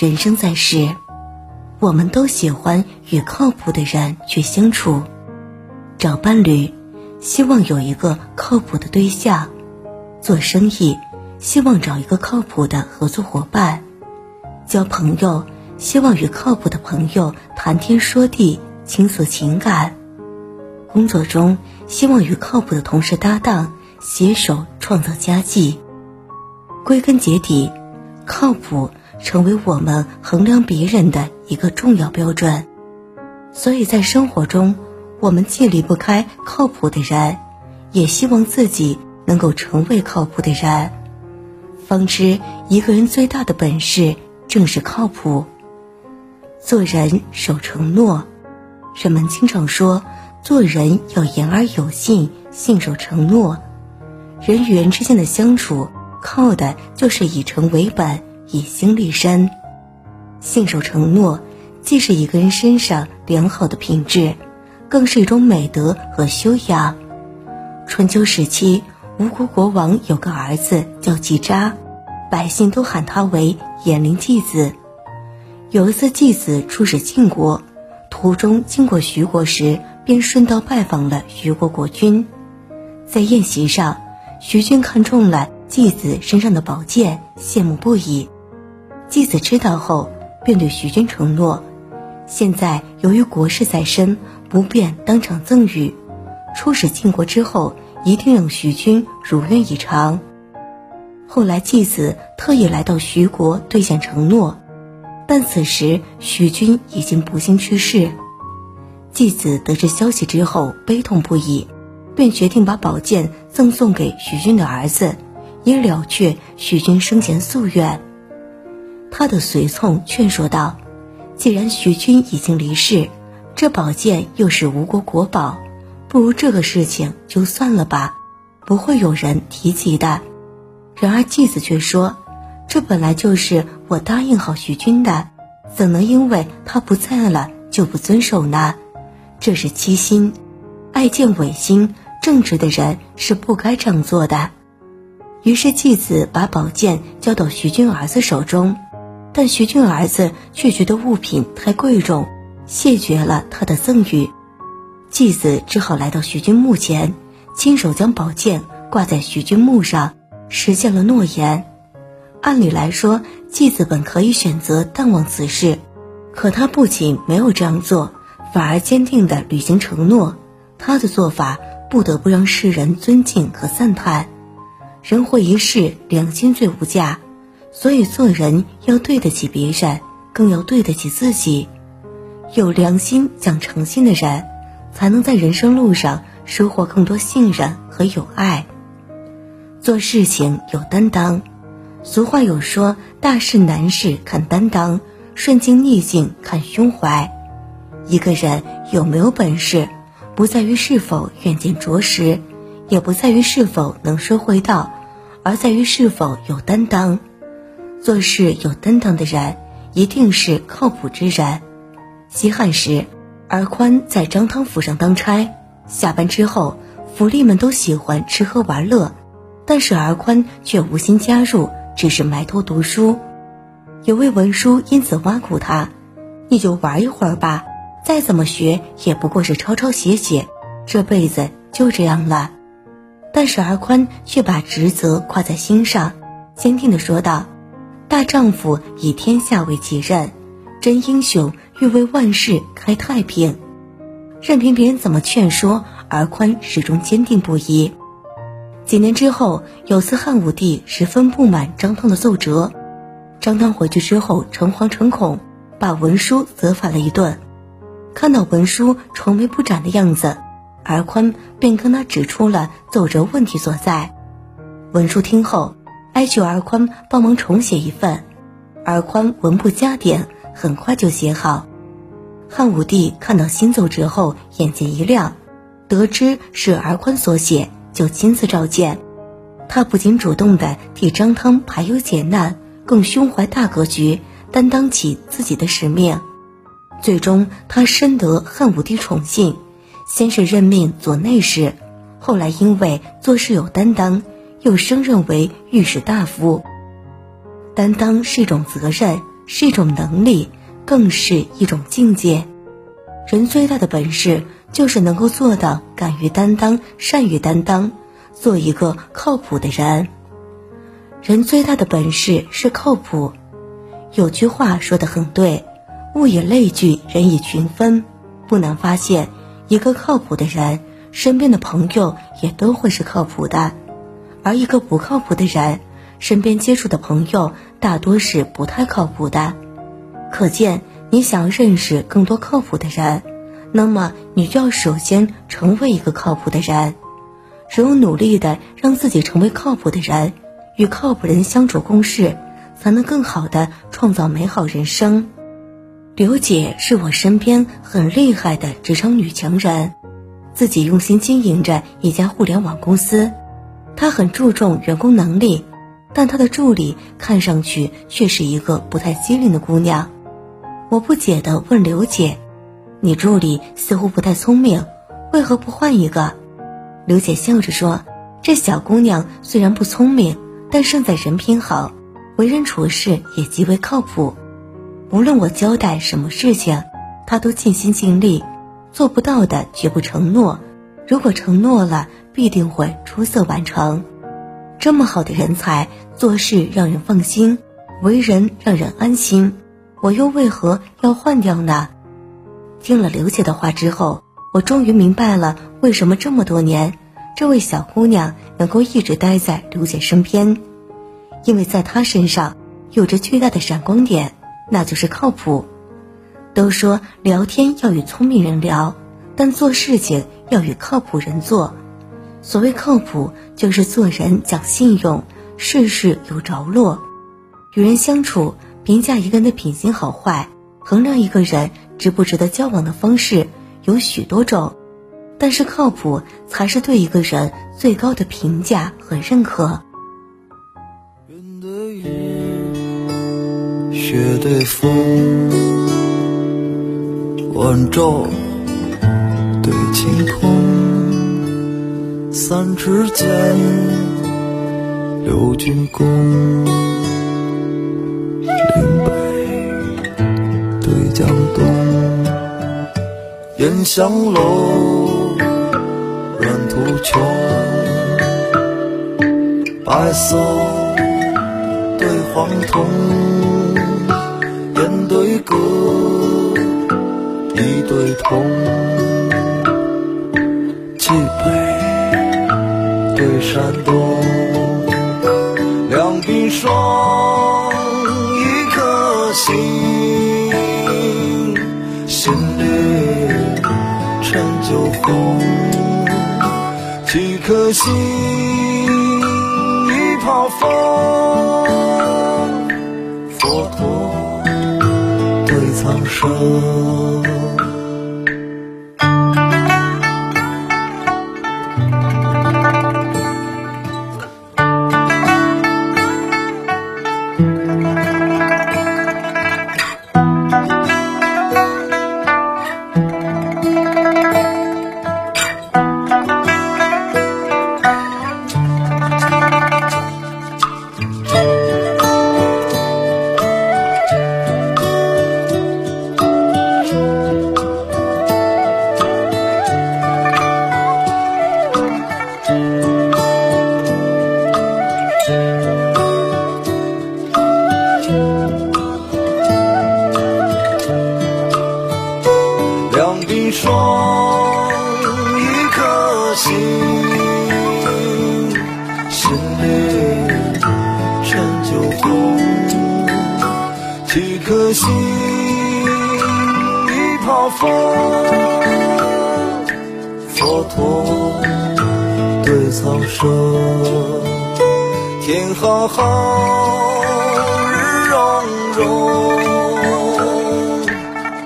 人生在世，我们都喜欢与靠谱的人去相处。找伴侣，希望有一个靠谱的对象；做生意，希望找一个靠谱的合作伙伴；交朋友，希望与靠谱的朋友谈天说地，倾诉情感；工作中，希望与靠谱的同事搭档，携手创造佳绩。归根结底，靠谱。成为我们衡量别人的一个重要标准，所以在生活中，我们既离不开靠谱的人，也希望自己能够成为靠谱的人。方知一个人最大的本事正是靠谱。做人守承诺，人们经常说，做人要言而有信，信守承诺。人与人之间的相处，靠的就是以诚为本。以心立身，信守承诺，既是一个人身上良好的品质，更是一种美德和修养。春秋时期，吴国国王有个儿子叫季札，百姓都喊他为颜陵季子。有一次，季子出使晋国，途中经过徐国时，便顺道拜访了徐国国君。在宴席上，徐君看中了季子身上的宝剑，羡慕不已。季子知道后，便对徐君承诺：现在由于国事在身，不便当场赠予。出使晋国之后，一定让徐君如愿以偿。后来，季子特意来到徐国兑现承诺，但此时徐君已经不幸去世。季子得知消息之后，悲痛不已，便决定把宝剑赠送给徐君的儿子，以了却徐君生前夙愿。他的随从劝说道：“既然徐君已经离世，这宝剑又是吴国国宝，不如这个事情就算了吧，不会有人提及的。”然而继子却说：“这本来就是我答应好徐君的，怎能因为他不在了就不遵守呢？这是欺心，爱见违心，正直的人是不该这样做的。”于是继子把宝剑交到徐君儿子手中。但徐俊儿子却觉得物品太贵重，谢绝了他的赠与。继子只好来到徐君墓前，亲手将宝剑挂在徐君墓上，实现了诺言。按理来说，继子本可以选择淡忘此事，可他不仅没有这样做，反而坚定地履行承诺。他的做法不得不让世人尊敬和赞叹。人活一世，良心最无价。所以做人要对得起别人，更要对得起自己。有良心、讲诚信的人，才能在人生路上收获更多信任和友爱。做事情有担当。俗话有说：“大事难事看担当，顺境逆境看胸怀。”一个人有没有本事，不在于是否远见卓识，也不在于是否能说会道，而在于是否有担当。做事有担当的人，一定是靠谱之人。西汉时，儿宽在张汤府上当差，下班之后，府吏们都喜欢吃喝玩乐，但是儿宽却无心加入，只是埋头读书。有位文书因此挖苦他：“你就玩一会儿吧，再怎么学也不过是抄抄写写，这辈子就这样了。”但是儿宽却把职责挂在心上，坚定地说道。大丈夫以天下为己任，真英雄欲为万世开太平。任凭别人怎么劝说，儿宽始终坚定不移。几年之后，有次汉武帝十分不满张汤的奏折，张汤回去之后诚惶诚恐，把文书责罚了一顿。看到文书愁眉不展的样子，儿宽便跟他指出了奏折问题所在。文书听后。哀求儿宽帮忙重写一份，儿宽文不加点，很快就写好。汉武帝看到新奏折后，眼睛一亮，得知是儿宽所写，就亲自召见。他不仅主动的替张汤排忧解难，更胸怀大格局，担当起自己的使命。最终，他深得汉武帝宠信，先是任命左内侍，后来因为做事有担当。又升任为御史大夫。担当是一种责任，是一种能力，更是一种境界。人最大的本事就是能够做到敢于担当、善于担当，做一个靠谱的人。人最大的本事是靠谱。有句话说的很对：“物以类聚，人以群分。”不难发现，一个靠谱的人，身边的朋友也都会是靠谱的；而一个不靠谱的人，身边接触的朋友大多是不太靠谱的。可见，你想认识更多靠谱的人，那么你就要首先成为一个靠谱的人。只有努力的让自己成为靠谱的人。与靠谱人相处共事，才能更好的创造美好人生。刘姐是我身边很厉害的职场女强人，自己用心经营着一家互联网公司。她很注重员工能力，但她的助理看上去却是一个不太机灵的姑娘。我不解地问刘姐：“你助理似乎不太聪明，为何不换一个？”刘姐笑着说：“这小姑娘虽然不聪明。”但胜在人品好，为人处事也极为靠谱。无论我交代什么事情，他都尽心尽力，做不到的绝不承诺。如果承诺了，必定会出色完成。这么好的人才，做事让人放心，为人让人安心。我又为何要换掉呢？听了刘姐的话之后，我终于明白了为什么这么多年。这位小姑娘能够一直待在刘姐身边，因为在她身上有着巨大的闪光点，那就是靠谱。都说聊天要与聪明人聊，但做事情要与靠谱人做。所谓靠谱，就是做人讲信用，事事有着落。与人相处，评价一个人的品行好坏，衡量一个人值不值得交往的方式有许多种。但是靠谱才是对一个人最高的评价和认可。云对雨，雪对风，晚照对晴空，三尺剑，六钧弓，岭北对江东，烟香楼。土穷，白色对黄铜，烟对歌，一对铜，山东，两鬓霜，一颗心，心里陈酒红。几颗心，一泡风，佛陀对苍生。颗心，一泡风，佛陀对苍生。天浩浩，日融融，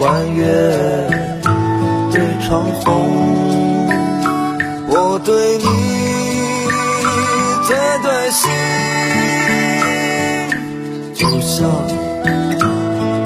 弯月对长虹。我对你最对心，就像。